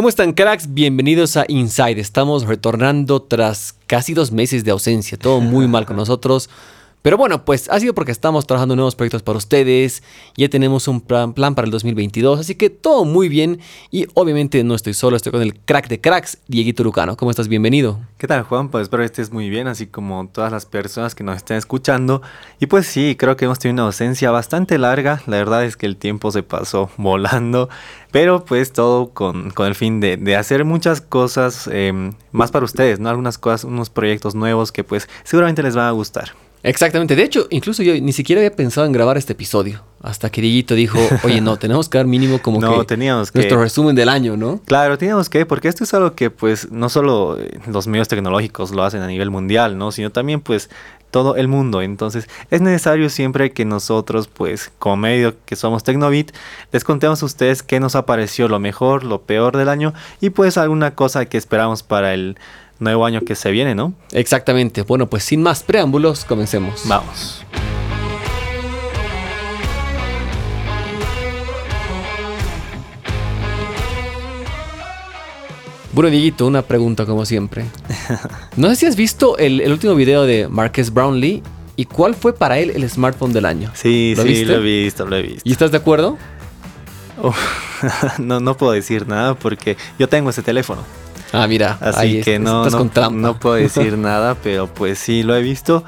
¿Cómo están cracks? Bienvenidos a Inside. Estamos retornando tras casi dos meses de ausencia. Todo muy mal con nosotros. Pero bueno, pues ha sido porque estamos trabajando nuevos proyectos para ustedes, ya tenemos un plan, para el 2022, así que todo muy bien y obviamente no estoy solo, estoy con el crack de cracks, Dieguito Lucano. ¿Cómo estás? Bienvenido. ¿Qué tal Juan? Pues espero que estés muy bien, así como todas las personas que nos estén escuchando. Y pues sí, creo que hemos tenido una ausencia bastante larga, la verdad es que el tiempo se pasó volando, pero pues todo con, el fin de, hacer muchas cosas em, más para ustedes, ¿no? Algunas cosas, unos proyectos nuevos que pues seguramente les van a gustar. Exactamente. De hecho, incluso yo ni siquiera había pensado en grabar este episodio. Hasta que Dieguito dijo, oye, no, tenemos que dar mínimo como no, que teníamos nuestro resumen del año, ¿no? Claro, teníamos que, porque esto es algo que pues no solo eh, los medios tecnológicos lo hacen a nivel mundial, ¿no? Sino también pues todo el mundo. Entonces es necesario siempre que nosotros, pues como medio que somos Tecnobit, les contemos a ustedes qué nos apareció lo mejor, lo peor del año y pues alguna cosa que esperamos para el nuevo año que se viene, ¿no? Exactamente. Bueno, pues sin más preámbulos, comencemos. Vamos. Bueno, Dieguito, una pregunta como siempre. No sé si has visto el, último video de Marques Brownlee y cuál fue para él el smartphone del año. Sí, sí, lo he visto, lo he visto. ¿Y estás de acuerdo? no, no puedo decir nada porque yo tengo ese teléfono. Ah, mira. Así que no, no, puedo decir nada, pero pues sí lo he visto.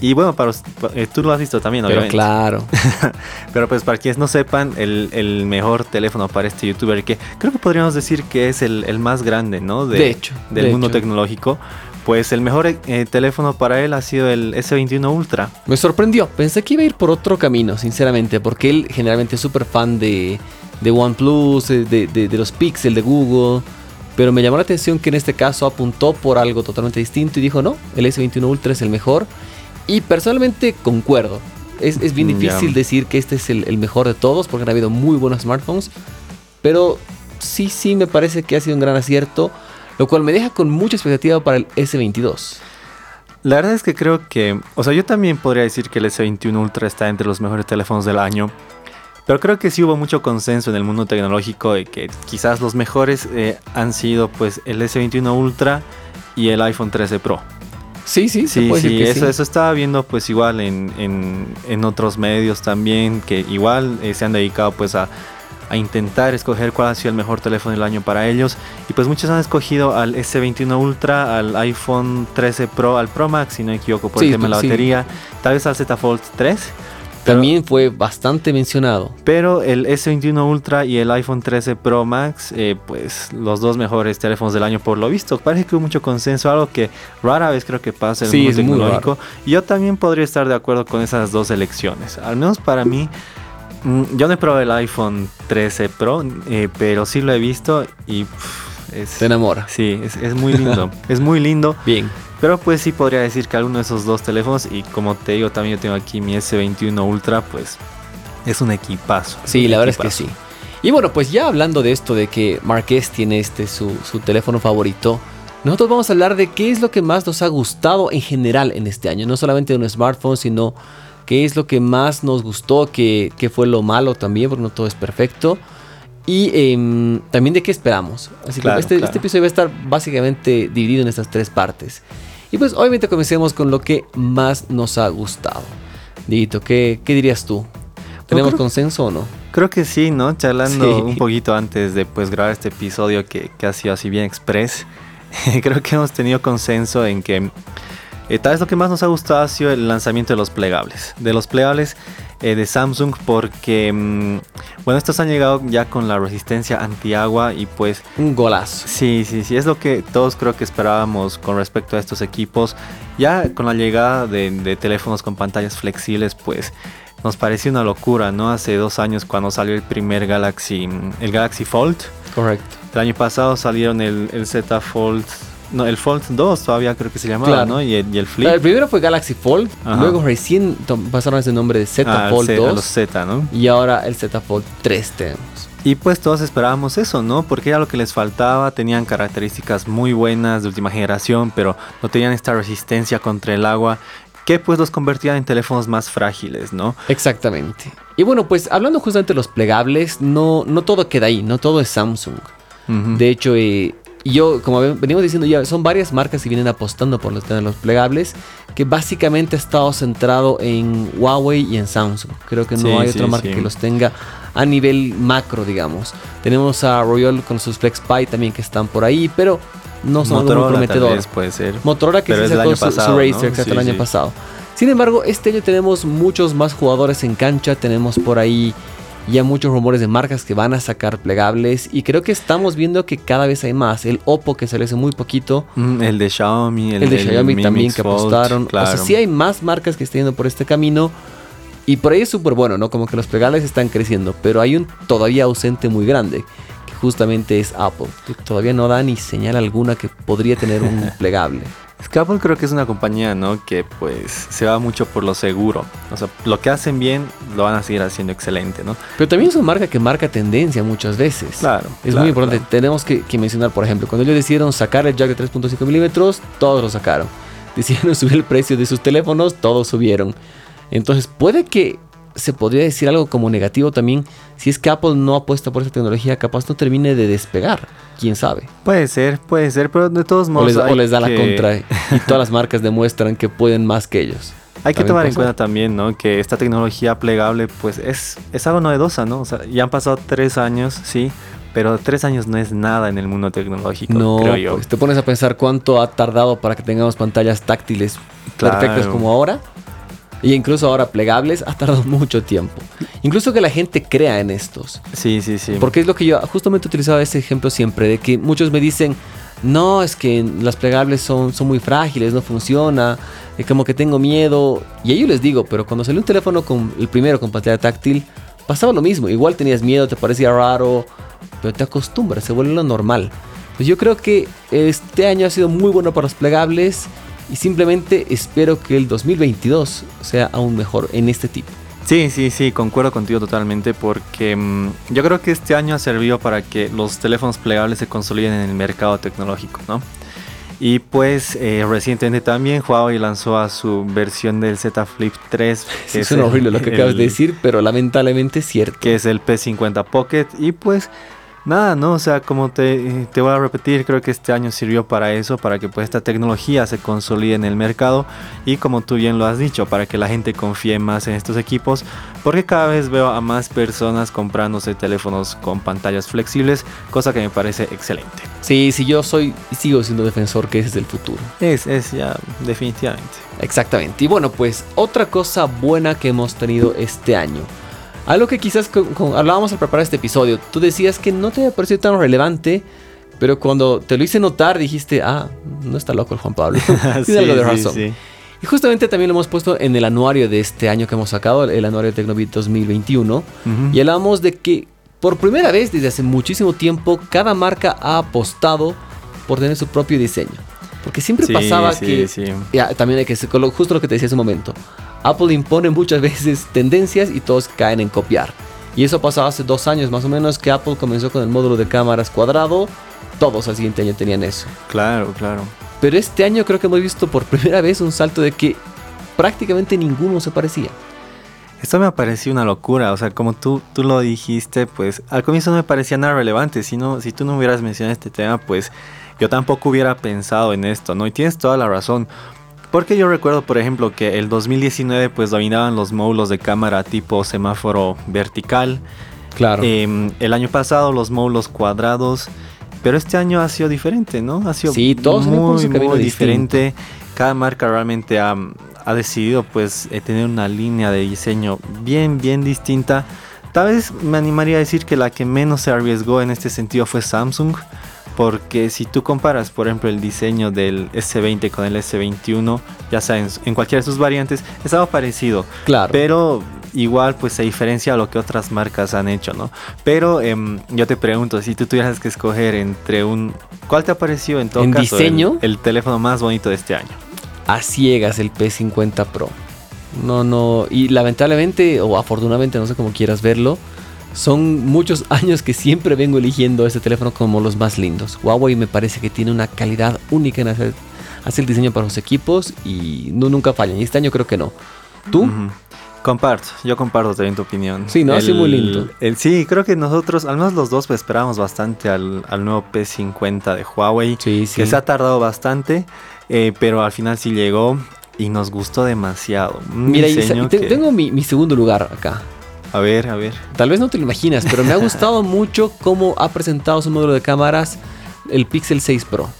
Y bueno, para, eh, tú lo has visto también, pero Claro. pero pues para quienes no sepan, el, mejor teléfono para este youtuber, que creo que podríamos decir que es el, más grande, ¿no? De, hecho. Del mundo tecnológico. Pues el mejor eh, teléfono para él ha sido el S21 Ultra. Me sorprendió. Pensé que iba a ir por otro camino, sinceramente, porque él generalmente es súper fan de, de OnePlus, de, de, de los Pixel de Google. Pero me llamó la atención que en este caso apuntó por algo totalmente distinto y dijo, no, el S21 Ultra es el mejor. Y personalmente concuerdo. Es, bien mm, difícil decir que este es el, mejor de todos porque han habido muy buenos smartphones. Pero sí, sí me parece que ha sido un gran acierto. Lo cual me deja con mucha expectativa para el S22. La verdad es que creo que, o sea, yo también podría decir que el S21 Ultra está entre los mejores teléfonos del año. Pero creo que sí hubo mucho consenso en el mundo tecnológico de que quizás los mejores eh, han sido pues el S21 Ultra y el iPhone 13 Pro. Sí, sí, sí, sí, eso, eso estaba viendo pues igual en, en, otros medios también que igual eh, se han dedicado pues a, a, intentar escoger cuál ha sido el mejor teléfono del año para ellos. Y pues muchos han escogido al S21 Ultra, al iPhone 13 Pro, al Pro Max si no me equivoco por el tema de la batería, tal vez al Z Fold 3 también fue bastante mencionado. Pero el S21 Ultra y el iPhone 13 Pro Max, eh, pues los dos mejores teléfonos del año por lo visto. Parece que hubo mucho consenso, algo que rara vez creo que pasa en el mundo tecnológico. Yo también podría estar de acuerdo con esas dos elecciones. Al menos para mí, mm, yo no he probado el iPhone 13 Pro, eh, pero sí lo he visto y... es, Te enamora. Sí, es, es muy lindo. es muy lindo. Bien. Pero pues sí podría decir que alguno de esos dos teléfonos, y como te digo, también yo tengo aquí mi S21 Ultra, pues es un equipazo. Sí, la verdad es que sí. Y bueno, pues ya hablando de esto, de que Marqués tiene este su, teléfono favorito, nosotros vamos a hablar de qué es lo que más nos ha gustado en general en este año. No solamente de un smartphone, sino qué es lo que más nos gustó, qué, fue lo malo también, porque no todo es perfecto. Y em, también de qué esperamos. Así que este, este, episodio va a estar básicamente dividido en estas tres partes. Y pues obviamente comencemos con lo que más nos ha gustado. Dito, ¿qué, qué dirías tú? ¿Tenemos consenso o no? Creo que sí, ¿no? Charlando un poquito antes de pues, grabar este episodio que, que ha sido así bien express, creo que hemos tenido consenso en que eh, tal vez lo que más nos ha gustado ha sido el lanzamiento de los plegables. De los plegables eh, de Samsung porque, mm, bueno, estos han llegado ya con la resistencia antiagua y pues... Un golazo. Sí, sí, sí, es lo que todos creo que esperábamos con respecto a estos equipos. Ya con la llegada de, teléfonos con pantallas flexibles, pues nos pareció una locura, ¿no? Hace dos años cuando salió el primer Galaxy, el Galaxy Fold. Correcto. El año pasado salieron el, el Z Fold no, el Fold 2 todavía creo que se llamaba, ¿no? Y el, Flip. El primero fue Galaxy Fold, luego recién pasaron ese nombre de Z ah, Fold 2. Los Z, ¿no? Y ahora el Z Fold 3 tenemos. Y pues todos esperábamos eso, ¿no? Porque era lo que les faltaba, tenían características muy buenas de última generación, pero no tenían esta resistencia contra el agua que pues los convertía en teléfonos más frágiles, ¿no? Exactamente. Y bueno, pues hablando justamente de los plegables, no, no todo queda ahí, no todo es Samsung. De hecho, eh, yo, como venimos diciendo ya, son varias marcas que vienen apostando por los teléfonos plegables, que básicamente ha estado centrado en Huawei y en Samsung. Creo que no hay otra marca que los tenga a nivel macro, digamos. Tenemos a Royal con sus FlexPy también que están por ahí, pero no son muy prometedores. puede ser. Motorola que se sacó su, pasado, Racer, el año pasado. Sin embargo, este año tenemos muchos más jugadores en cancha. Tenemos por ahí ya muchos rumores de marcas que van a sacar plegables. Y creo que estamos viendo que cada vez hay más. El Oppo que sale hace muy poquito. Mm, el de Xiaomi. El, de Xiaomi también que apostaron. O sea, sí hay más marcas que están yendo por este camino. Y por ahí es súper bueno, ¿no? Como que los plegables están creciendo. Pero hay un todavía ausente muy grande. Que justamente es Apple. Que todavía no da ni señal alguna que podría tener un plegable. Apple creo que es una compañía, ¿no? Que pues se va mucho por lo seguro. O sea, lo que hacen bien lo van a seguir haciendo excelente, ¿no? Pero también es una marca que marca tendencia muchas veces. Claro. Es muy importante. Tenemos que, mencionar, por ejemplo, cuando ellos decidieron sacar el jack de 3.5 milímetros, todos lo sacaron. Decidieron subir el precio de sus teléfonos, todos subieron. Entonces puede que se podría decir algo como negativo también si es que Apple no apuesta por esa tecnología, capaz no termine de despegar. Quién sabe. Puede ser, puede ser, pero de todos modos. O les, da la contra y todas las marcas demuestran que pueden más que ellos. Hay que tomar en cuenta también, ¿no? Que esta tecnología plegable, pues es, es algo novedosa, ¿no? O sea, ya han pasado tres años, sí, pero tres años no es nada en el mundo tecnológico, no, creo yo. Pues te pones a pensar cuánto ha tardado para que tengamos pantallas táctiles perfectas como ahora. Y incluso ahora plegables ha tardado mucho tiempo. Incluso que la gente crea en estos. Sí, sí, sí. Porque es lo que yo justamente utilizaba ese ejemplo siempre, de que muchos me dicen, no, es que las plegables son, son muy frágiles, no funciona, es como que tengo miedo. Y a ellos les digo, pero cuando salió un teléfono con el primero con pantalla táctil, pasaba lo mismo. Igual tenías miedo, te parecía raro, pero te acostumbras, se vuelve lo normal. Pues yo creo que este año ha sido muy bueno para los plegables y simplemente espero que el 2022 sea aún mejor en este tipo. Sí, sí, sí, concuerdo contigo totalmente porque mm, yo creo que este año ha servido para que los teléfonos plegables se consoliden en el mercado tecnológico, ¿no? Y pues eh, recientemente también Huawei lanzó a su versión del Z Flip 3. Sí, es horrible lo que acabas de decir, pero lamentablemente es cierto. Que es el P50 Pocket y pues Nada, no, o sea, como te, te, voy a repetir, creo que este año sirvió para eso, para que pues esta tecnología se consolide en el mercado y como tú bien lo has dicho, para que la gente confíe más en estos equipos, porque cada vez veo a más personas comprándose teléfonos con pantallas flexibles, cosa que me parece excelente. Sí, sí, yo soy y sigo siendo defensor que ese es el futuro. Es, es ya, definitivamente. Exactamente. Y bueno, pues otra cosa buena que hemos tenido este año algo que quizás hablábamos al preparar este episodio, tú decías que no te había parecido tan relevante, pero cuando te lo hice notar dijiste, ah, no está loco el Juan Pablo. Tiene algo de razón. Y justamente también lo hemos puesto en el anuario de este año que hemos sacado, el anuario de Tecnobit 2021. Y hablamos de que por primera vez desde hace muchísimo tiempo, cada marca ha apostado por tener su propio diseño. Porque siempre pasaba que. Ya, también hay que justo lo que te decía hace un momento. Apple impone muchas veces tendencias y todos caen en copiar. Y eso pasó hace dos años más o menos que Apple comenzó con el módulo de cámaras cuadrado. Todos al siguiente año tenían eso. Claro, claro. Pero este año creo que hemos visto por primera vez un salto de que prácticamente ninguno se parecía. Esto me pareció una locura, o sea, como tú, tú lo dijiste, pues al comienzo no me parecía nada relevante, si, si tú no hubieras mencionado este tema, pues yo tampoco hubiera pensado en esto, ¿no? Y tienes toda la razón, porque yo recuerdo, por ejemplo, que el 2019 pues dominaban los módulos de cámara tipo semáforo vertical. Claro. Em, el año pasado los módulos cuadrados. Pero este año ha sido diferente, ¿no? Ha sido sí, todos muy, muy diferente. Cada marca realmente ha, ha decidido pues eh, tener una línea de diseño bien, bien distinta. Tal vez me animaría a decir que la que menos se arriesgó en este sentido fue Samsung porque si tú comparas, por ejemplo, el diseño del S20 con el S21, ya saben, en cualquiera de sus variantes, es algo parecido. Claro. Pero igual pues se diferencia a lo que otras marcas han hecho, ¿no? Pero em, yo te pregunto, si tú tuvieras que escoger entre un... ¿Cuál te ha parecido en todo ¿En caso diseño? El, el, teléfono más bonito de este año? A ciegas el P50 Pro. No, no, y lamentablemente o afortunadamente, no sé cómo quieras verlo, son muchos años que siempre vengo eligiendo este teléfono como los más lindos. Huawei me parece que tiene una calidad única en hacer, el diseño para los equipos y no, nunca fallan. Y este año creo que no. ¿Tú? Comparto, yo comparto también tu opinión. Sí, no, sí, muy lindo. El, sí, creo que nosotros, al menos los dos, pues esperábamos bastante al, nuevo P50 de Huawei. Sí, sí. Que se ha tardado bastante, eh, pero al final sí llegó y nos gustó demasiado. Mira, tengo mi, segundo lugar acá. A ver, a ver. Tal vez no te lo imaginas, pero me ha gustado mucho cómo ha presentado su módulo de cámaras el Pixel 6 Pro.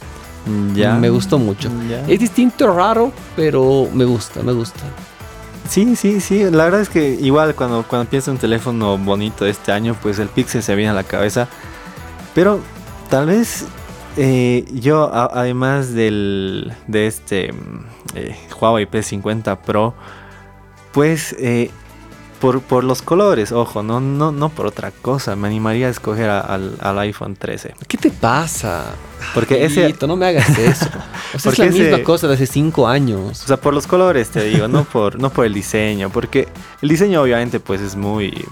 Ya. Me gustó mucho. Es distinto, raro, pero me gusta, me gusta. Sí, sí, sí. La verdad es que igual cuando, cuando pienso un teléfono bonito este año, pues el Pixel se viene a la cabeza. Pero tal vez eh, yo, además del, de este mm, eh, Huawei P50 Pro, pues eh, por, los colores, ojo, no, no, no por otra cosa. Me animaría a escoger al, iPhone 13. ¿Qué te pasa? Porque ese. No me hagas eso. es la misma cosa de hace cinco años. O sea, por los colores te digo, no por, no por el diseño. Porque el diseño, obviamente, pues es muy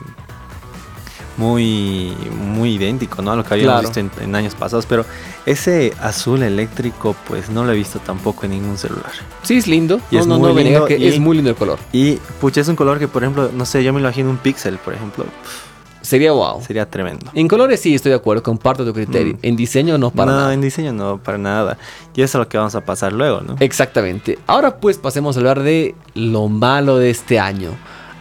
muy, muy idéntico ¿no? a lo que habíamos visto en, años pasados, pero ese azul eléctrico pues no lo he visto tampoco en ningún celular. Sí, es lindo. Y es muy lindo que es muy lindo el color. Y pucha, es un color que por ejemplo, no sé, yo me lo imagino un pixel, por ejemplo. Sería wow. Sería tremendo. En colores sí, estoy de acuerdo, comparto tu criterio. Mm. En diseño no para nada. No, en diseño no para nada. Y eso es lo que vamos a pasar luego, ¿no? Exactamente. Ahora pues pasemos a hablar de lo malo de este año.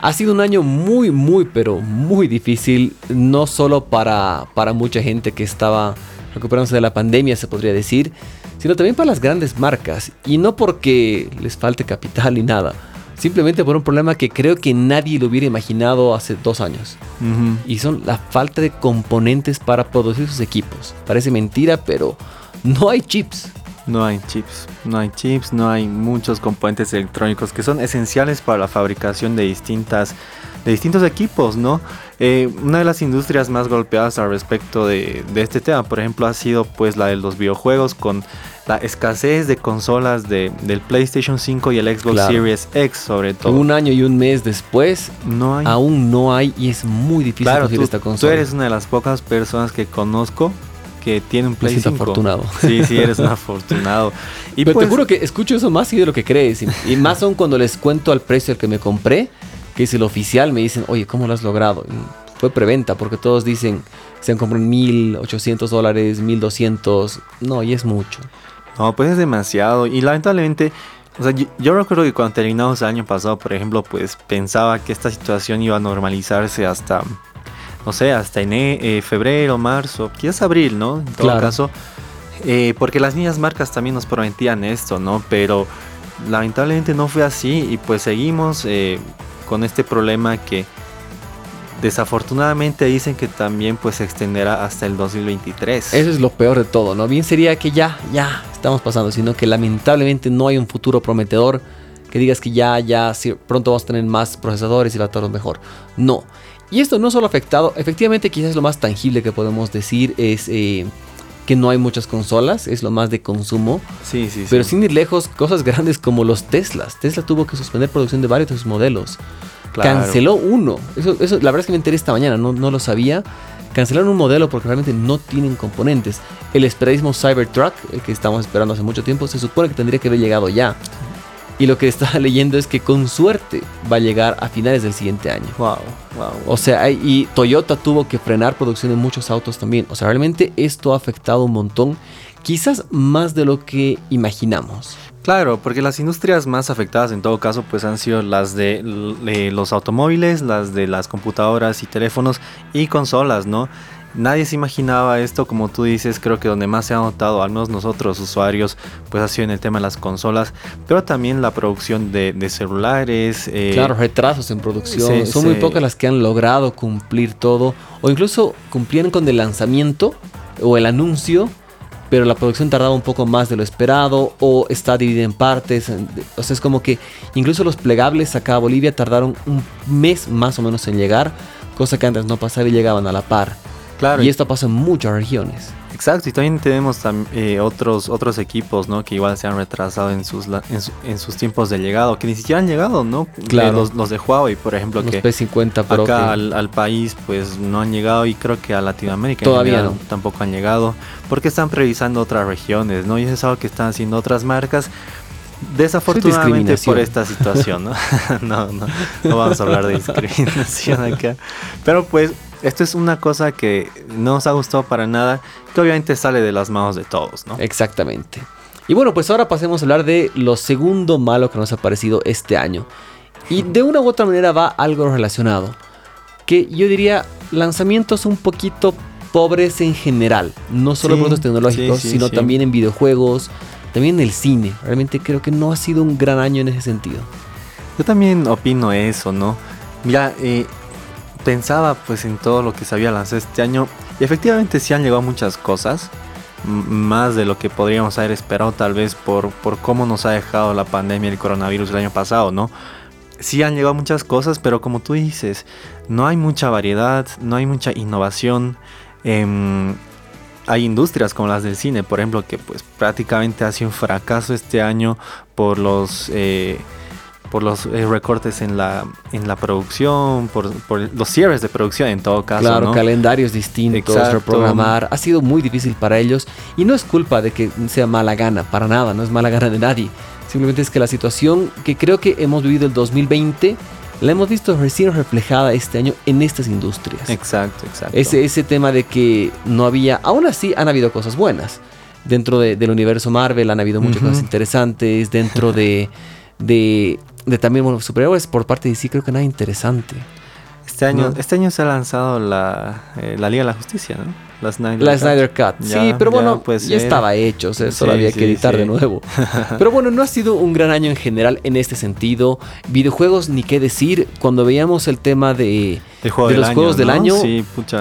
Ha sido un año muy, muy, pero muy difícil, no solo para, para mucha gente que estaba recuperándose de la pandemia, se podría decir, sino también para las grandes marcas. Y no porque les falte capital ni nada, simplemente por un problema que creo que nadie lo hubiera imaginado hace dos años. Y son la falta de componentes para producir sus equipos. Parece mentira, pero no hay chips. No hay chips, no hay chips, no hay muchos componentes electrónicos que son esenciales para la fabricación de distintas de distintos equipos, ¿no? Eh, una de las industrias más golpeadas al respecto de, este tema, por ejemplo, ha sido pues la de los videojuegos con la escasez de consolas de, del PlayStation 5 y el Xbox Series X sobre todo. Un año y un mes después, no hay. aún no hay y es muy difícil conseguir esta consola. Tú eres una de las pocas personas que conozco que tiene un Play afortunado. Sí, sí, eres un afortunado. Y Pero te pues juro que escucho eso más y de lo que crees. Y, más aún cuando les cuento al precio al que me compré, que es el oficial, me dicen, oye, ¿cómo lo has logrado? fue preventa, porque todos dicen, se han comprado en 1800 dólares, 1200. No, y es mucho. No, pues es demasiado. Y lamentablemente, o sea, yo, recuerdo que cuando terminamos el año pasado, por ejemplo, pues pensaba que esta situación iba a normalizarse hasta no sé, hasta en eh, febrero, marzo, quizás abril, ¿no? En todo caso, eh, porque las niñas marcas también nos prometían esto, ¿no? Pero lamentablemente no fue así y pues seguimos eh, con este problema que desafortunadamente dicen que también pues se extenderá hasta el 2023. Eso es lo peor de todo, ¿no? Bien sería que ya, ya estamos pasando, sino que lamentablemente no hay un futuro prometedor que digas que ya, ya, pronto vamos a tener más procesadores y va a todo mejor. No. Y esto no solo ha afectado, efectivamente quizás lo más tangible que podemos decir es eh, que no hay muchas consolas, es lo más de consumo. Sí, sí, sí. Pero sin ir lejos, cosas grandes como los Teslas. Tesla tuvo que suspender producción de varios de sus modelos. Canceló uno. Eso, eso, la verdad es que me enteré esta mañana, no, no lo sabía. Cancelaron un modelo porque realmente no tienen componentes. El esperadísimo Cybertruck, el que estamos esperando hace mucho tiempo, se supone que tendría que haber llegado ya. Y lo que estaba leyendo es que con suerte va a llegar a finales del siguiente año. Wow, wow. O sea, y Toyota tuvo que frenar producción de muchos autos también. O sea, realmente esto ha afectado un montón, quizás más de lo que imaginamos. Claro, porque las industrias más afectadas en todo caso pues han sido las de, los automóviles, las de las computadoras y teléfonos y consolas, ¿no? Nadie se imaginaba esto, como tú dices, creo que donde más se ha notado, al menos nosotros usuarios, pues ha sido en el tema de las consolas, pero también la producción de, celulares. Eh, claro, retrasos en producción. Son muy pocas las que han logrado cumplir todo, o incluso cumplieron con el lanzamiento o el anuncio, pero la producción tardaba un poco más de lo esperado, o está dividida en partes. O sea, es como que incluso los plegables acá a Bolivia tardaron un mes más o menos en llegar, cosa que antes no pasaba y llegaban a la par. Y esto pasa en muchas regiones. Exacto, y también tenemos eh, otros, otros equipos, ¿no? Que igual se han retrasado en sus, en, sus tiempos de llegado, que ni siquiera han llegado, ¿no? Claro. los, de Huawei, por ejemplo, los que P50 acá al, país pues no han llegado y creo que a Latinoamérica todavía no. tampoco han llegado, porque están previsando otras regiones, ¿no? Y eso es algo que están haciendo otras marcas. Desafortunadamente por esta situación, ¿no? no, no, no vamos a hablar de discriminación acá. Pero pues esto es una cosa que no nos ha gustado para nada, que obviamente sale de las manos de todos, ¿no? Exactamente. Y bueno, pues ahora pasemos a hablar de lo segundo malo que nos ha parecido este año. Y de una u otra manera va algo relacionado. Que yo diría lanzamientos un poquito pobres en general. No solo en productos tecnológicos, sino también en videojuegos, también en el cine. Realmente creo que no ha sido un gran año en ese sentido. Yo también opino eso, ¿no? Mira, eh, pensaba pues en todo lo que se había lanzado este año y efectivamente sí han llegado muchas cosas, más de lo que podríamos haber esperado tal vez por, por cómo nos ha dejado la pandemia del coronavirus el año pasado, ¿no? Sí han llegado muchas cosas, pero como tú dices, no hay mucha variedad, no hay mucha innovación. Em, hay industrias como las del cine, por ejemplo, que pues prácticamente ha sido un fracaso este año por los... Eh, por los eh, recortes en la, en la producción, por, los cierres de producción en todo caso. Claro, calendarios distintos, reprogramar. Ha sido muy difícil para ellos y no es culpa de que sea mala gana, para nada, no es mala gana de nadie. Simplemente es que la situación que creo que hemos vivido el 2020 la hemos visto recién reflejada este año en estas industrias. Exacto, exacto. Ese, ese tema de que no había, aún así han habido cosas buenas. Dentro del universo Marvel han habido muchas cosas interesantes. Dentro de, de de también superhéroes por parte de sí creo que nada interesante. Este año, este año se ha lanzado la, eh, la Liga de la Justicia, ¿no? La Snyder, Cut. sí, pero bueno, pues, ya estaba hecho, o sea, solo había que editar de nuevo. pero bueno, no ha sido un gran año en general en este sentido. Videojuegos, ni qué decir. Cuando veíamos el tema de, de los juegos del año,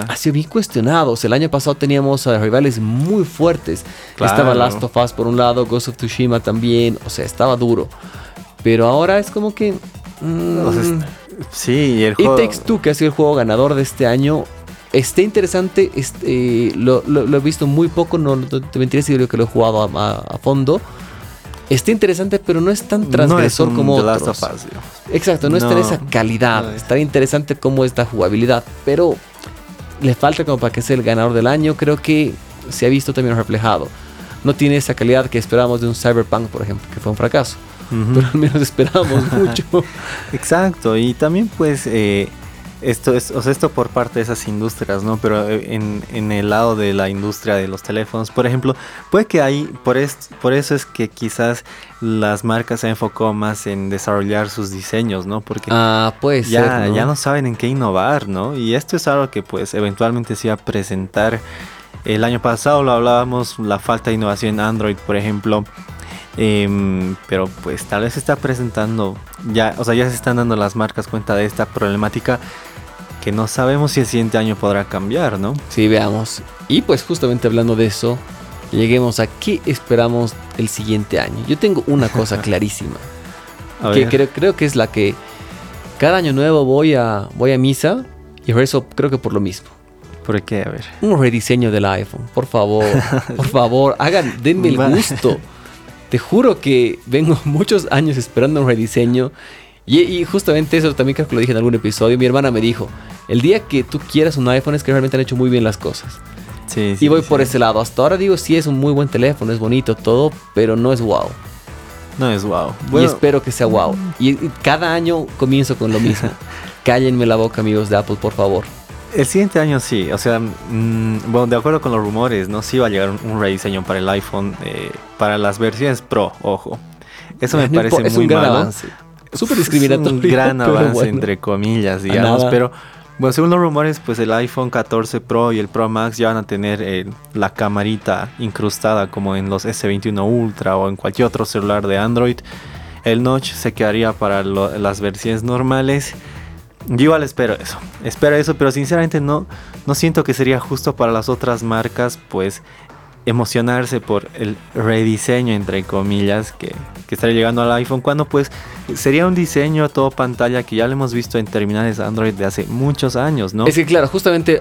ha sido bien cuestionado. el año pasado teníamos a rivales muy fuertes. Estaba Last of Us por un lado, Ghost of Tsushima también, o sea, estaba duro. Pero ahora es como que. Mm, sí, y el juego. It Takes Two, que ha sido el juego ganador de este año. Está interesante. Este, lo, he visto muy poco. No, te mentiría si digo que lo he jugado a, fondo. Está interesante, pero no es tan transgresor como otros. Exacto, no, está en esa calidad. Está interesante como esta jugabilidad, pero le falta como para que sea el ganador del año. Creo que se ha visto también reflejado. No tiene esa calidad que esperábamos de un Cyberpunk, por ejemplo, que fue un fracaso pero al menos esperábamos mucho. Exacto, y también pues eh, esto es, o sea, esto por parte de esas industrias, ¿no? Pero eh, en, el lado de la industria de los teléfonos, por ejemplo, puede que hay, por, por eso es que quizás las marcas se enfocó más en desarrollar sus diseños, ¿no? Porque ah, pues ya, ya no saben en qué innovar, ¿no? Y esto es algo que pues eventualmente se iba a presentar. El año pasado lo hablábamos, la falta de innovación en Android, por ejemplo, Em, pero pues tal vez se está presentando, ya, o sea, ya se están dando las marcas cuenta de esta problemática que no sabemos si el siguiente año podrá cambiar, ¿no? Sí, veamos. Y pues justamente hablando de eso, lleguemos a qué esperamos el siguiente año. Yo tengo una cosa clarísima, que creo, creo, que es la que cada año nuevo voy a, voy a misa y por eso creo que por lo mismo. ¿Por qué? A ver. Un rediseño del iPhone, por favor, por favor, hagan, denme el gusto. Te juro que vengo muchos años esperando un rediseño. Y, justamente eso también creo que lo dije en algún episodio. Mi hermana me dijo, el día que tú quieras un iPhone es que realmente han hecho muy bien las cosas. Sí, sí, y voy por ese lado. Hasta ahora digo, sí es un muy buen teléfono, es bonito todo, pero no es wow. No es wow. y espero que sea wow. Y, y cada año comienzo con lo mismo. Cállenme la boca, amigos de Apple, por favor. El siguiente año sí, o sea, mm, bueno, de acuerdo con los rumores, ¿no? Sí va a llegar un, rediseño para el iPhone, eh, para las versiones Pro, ojo. Eso me parece muy un gran Avance. Súper discriminatorio. un gran avance, entre comillas, digamos, pero... Bueno, según los rumores, pues el iPhone 14 Pro y el Pro Max ya van a tener eh, la camarita incrustada como en los S21 Ultra o en cualquier otro celular de Android. El notch se quedaría para las versiones normales yo igual espero eso, espero eso, pero sinceramente no, no siento que sería justo para las otras marcas, pues emocionarse por el rediseño entre comillas que, que estaría llegando al iPhone cuando pues sería un diseño a todo pantalla que ya lo hemos visto en terminales Android de hace muchos años, ¿no? Es que claro, justamente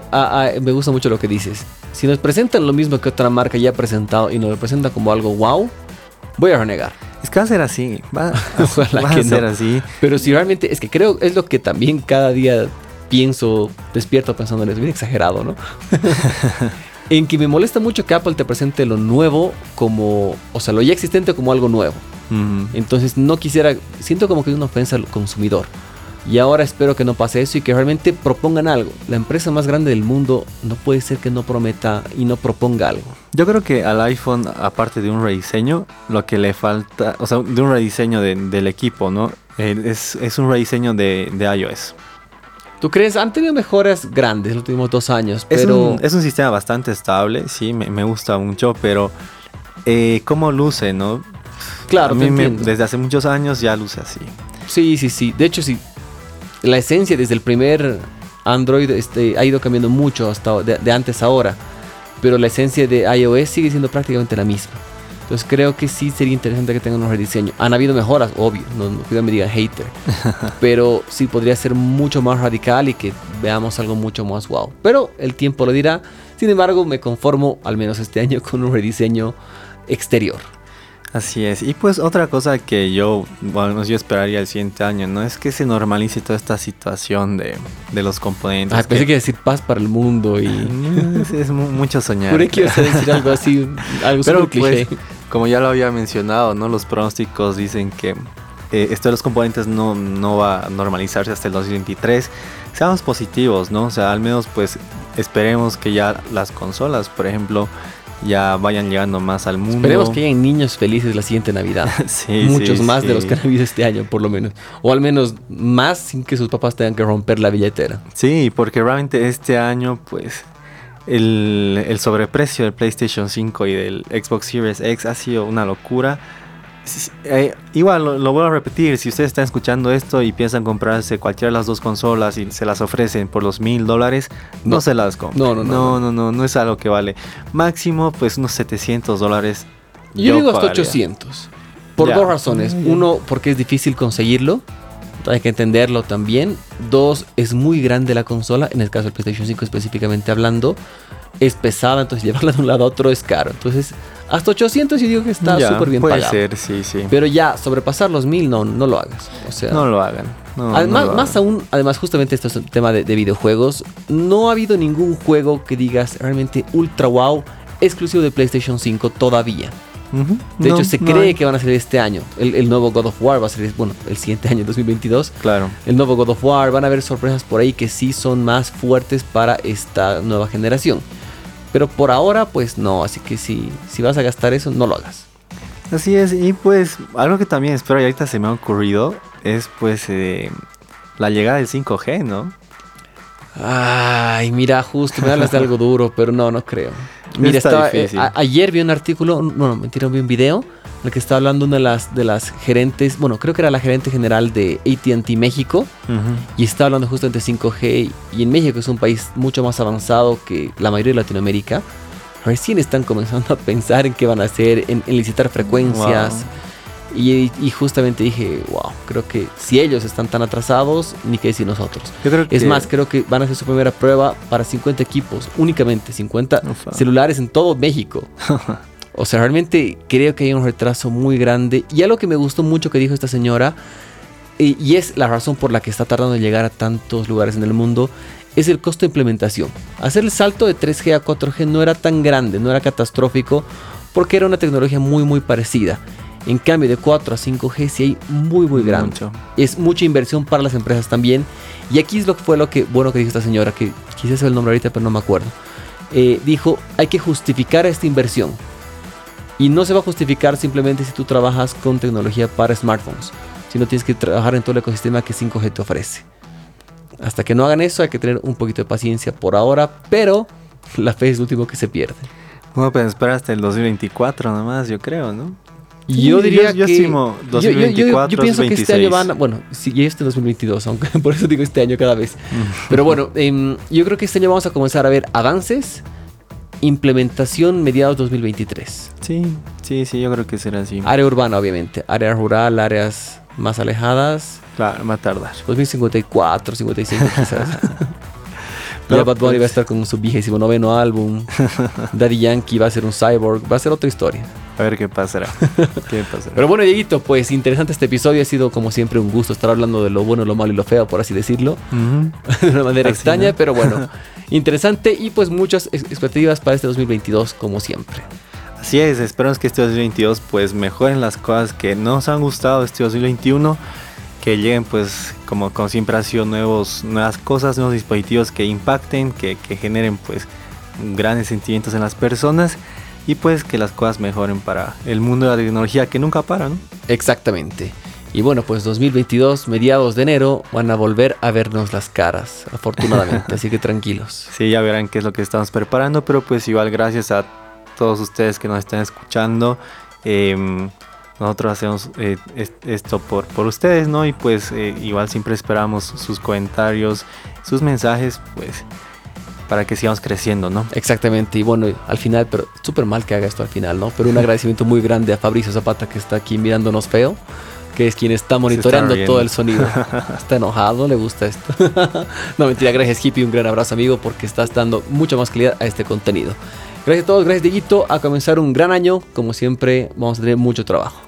me gusta mucho lo que dices. Si nos presentan lo mismo que otra marca ya ha presentado y nos lo presentan como algo wow, voy a renegar. Es que va a ser así. Va, a ser así. Pero si realmente, es que creo, es lo que también cada día pienso, despierto pensando en eso, bien exagerado, ¿no? en que me molesta mucho que Apple te presente lo nuevo como, o sea, lo ya existente como algo nuevo. Entonces no quisiera, siento como que es una ofensa al consumidor. Y ahora espero que no pase eso y que realmente propongan algo. La empresa más grande del mundo no puede ser que no prometa y no proponga algo. Yo creo que al iPhone, aparte de un rediseño, lo que le falta, o sea, de un rediseño del equipo, ¿no? Eh, es, un rediseño de, iOS. ¿Tú crees? Han tenido mejoras grandes los últimos dos años, pero... Es un, sistema bastante estable, sí, me, gusta mucho, pero eh, cómo luce, ¿no? Claro, A mí desde hace muchos años ya luce así. Sí, sí, sí. De hecho, sí, la esencia desde el primer Android este, ha ido cambiando mucho hasta de, antes a ahora. Pero la esencia de iOS sigue siendo prácticamente la misma. Entonces creo que sí sería interesante que tengan un rediseño. Han habido mejoras, obvio, no, no me digan hater. pero sí podría ser mucho más radical y que veamos algo mucho más wow. Pero el tiempo lo dirá. Sin embargo, me conformo, al menos este año, con un rediseño exterior. Así es. Y pues otra cosa que yo, bueno, yo esperaría el siguiente año, ¿no? Es que se normalice toda esta situación de, de los componentes. Ah, pensé que decir paz para el mundo y... es, mucho soñar. Por que decir algo así, algo Pero pues, como ya lo había mencionado, ¿no? Los pronósticos dicen que eh, esto de los componentes no, no va a normalizarse hasta el 2023. Seamos positivos, ¿no? O sea, al menos pues esperemos que ya las consolas, por ejemplo ya vayan llegando más al mundo. Esperemos que hayan niños felices la siguiente Navidad. sí, Muchos más de los que han habido este año, por lo menos. O al menos más sin que sus papás tengan que romper la billetera. Sí, porque realmente este año, pues, el, el sobreprecio del PlayStation 5 y del Xbox Series X ha sido una locura eh, igual lo, vuelvo a repetir, si ustedes están escuchando esto y piensan comprarse cualquiera de las dos consolas y se las ofrecen por los mil dólares, no, se las compren. No no no, no no no, es algo que vale. Máximo, pues unos 700 dólares. Yo, digo hasta 800. Por dos razones. Uno, porque es difícil conseguirlo. Hay que entenderlo también. Dos, es muy grande la consola. En el caso del PlayStation 5 específicamente hablando. Es pesada, entonces llevarla de un lado a otro es caro. Entonces hasta 800 y digo que está súper bien puede pagado. ser, sí, sí. Pero ya, sobrepasar los 1000, no, no lo hagas. O sea, no lo hagan. además, más aún, además, justamente esto es un tema de, videojuegos. No ha habido ningún juego que digas realmente ultra wow exclusivo de PlayStation 5 todavía. De hecho, se cree que van a salir este año. El, nuevo God of War va a salir, bueno, el siguiente año, 2022. Claro. El nuevo God of War. Van a haber sorpresas por ahí que sí son más fuertes para esta nueva generación. Pero por ahora, pues no. Así que si, si vas a gastar eso, no lo hagas. Así es. Y pues algo que también espero y ahorita se me ha ocurrido es pues eh, la llegada del 5G, ¿no? Ay, mira, justo me hablas de algo duro, pero no, no creo. Mira, estaba, eh, ayer vi un artículo, no, mentira, vi un video el que estaba hablando una de las, de las gerentes, bueno, creo que era la gerente general de ATT México, y estaba hablando justamente de 5G, y en México es un país mucho más avanzado que la mayoría de Latinoamérica. Recién están comenzando a pensar en qué van a hacer, en, licitar frecuencias. Y, justamente dije, wow, creo que si ellos están tan atrasados, ni qué decir nosotros. es más, creo que van a hacer su primera prueba para 50 equipos, únicamente 50 celulares en todo México. o sea, realmente creo que hay un retraso muy grande. Y algo que me gustó mucho que dijo esta señora, y, es la razón por la que está tardando en llegar a tantos lugares en el mundo, es el costo de implementación. Hacer el salto de 3G a 4G no era tan grande, no era catastrófico, porque era una tecnología muy, muy parecida. En cambio, de 4 a 5G sí hay muy, muy grande. Es mucha inversión para las empresas también. Y aquí es lo que fue lo que, bueno, que dijo esta señora, que quizás el nombre ahorita, pero no me acuerdo. Eh, dijo, hay que justificar esta inversión. Y no se va a justificar simplemente si tú trabajas con tecnología para smartphones, sino tienes que trabajar en todo el ecosistema que 5G te ofrece. Hasta que no hagan eso hay que tener un poquito de paciencia por ahora, pero la fe es lo último que se pierde. Bueno, pues espera hasta el 2024 nomás, yo creo, ¿no? yo diría yo, que. 2024, yo, pienso que este año van. bueno, sí, ya este 2022, aunque por eso digo este año cada vez. Pero bueno, em, yo creo que este año vamos a comenzar a ver avances. Implementación mediados 2023. Sí, sí, sí, yo creo que será así. Área urbana, obviamente. Área rural, áreas más alejadas. Claro, va a tardar. 2054, 55 quizás. ya Bad Bunny va a pues estar con su vigésimo noveno álbum. Daddy Yankee va a ser un cyborg. Va a ser otra historia. A ver qué pasará. Pero bueno, Dieguito, pues interesante este episodio. Ha sido como siempre un gusto estar hablando de lo bueno, lo malo y lo feo, por así decirlo. de una manera extraña, pero bueno, interesante y pues muchas expectativas para este 2022 como siempre. Así es, esperamos que este 2022 pues mejoren las cosas que nos han gustado este 2021, que lleguen pues como, como siempre ha sido nuevos, nuevas cosas, nuevos dispositivos que impacten, que, que generen pues grandes sentimientos en las personas y pues que las cosas mejoren para el mundo de la tecnología que nunca para, ¿no? Exactamente. Y bueno, pues 2022, mediados de enero, van a volver a vernos las caras, afortunadamente, así que tranquilos. Sí, ya verán qué es lo que estamos preparando, pero pues igual gracias a todos ustedes que nos están escuchando. Em, nosotros hacemos eh, esto por, por ustedes, ¿no? Y pues eh, igual siempre esperamos sus comentarios, sus mensajes, pues para que sigamos creciendo, ¿no? Exactamente, y bueno, al final, pero súper mal que haga esto al final, ¿no? Pero un agradecimiento muy grande a Fabricio Zapata que está aquí mirándonos feo, que es quien está monitoreando todo el sonido. Está enojado, le gusta esto. no, mentira, gracias Hippie, un gran abrazo amigo porque estás dando mucha más calidad a este contenido. Gracias a todos, gracias Dieguito, a comenzar un gran año, como siempre vamos a tener mucho trabajo.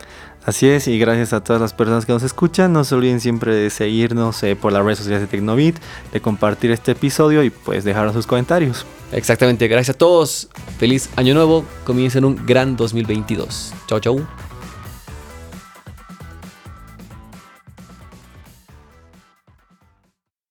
Así es, y gracias a todas las personas que nos escuchan. No se olviden siempre de seguirnos eh, por las redes sociales de Tecnobit, de compartir este episodio y pues dejar sus comentarios. Exactamente, gracias a todos. Feliz año nuevo. Comiencen un gran 2022. Chao, chao.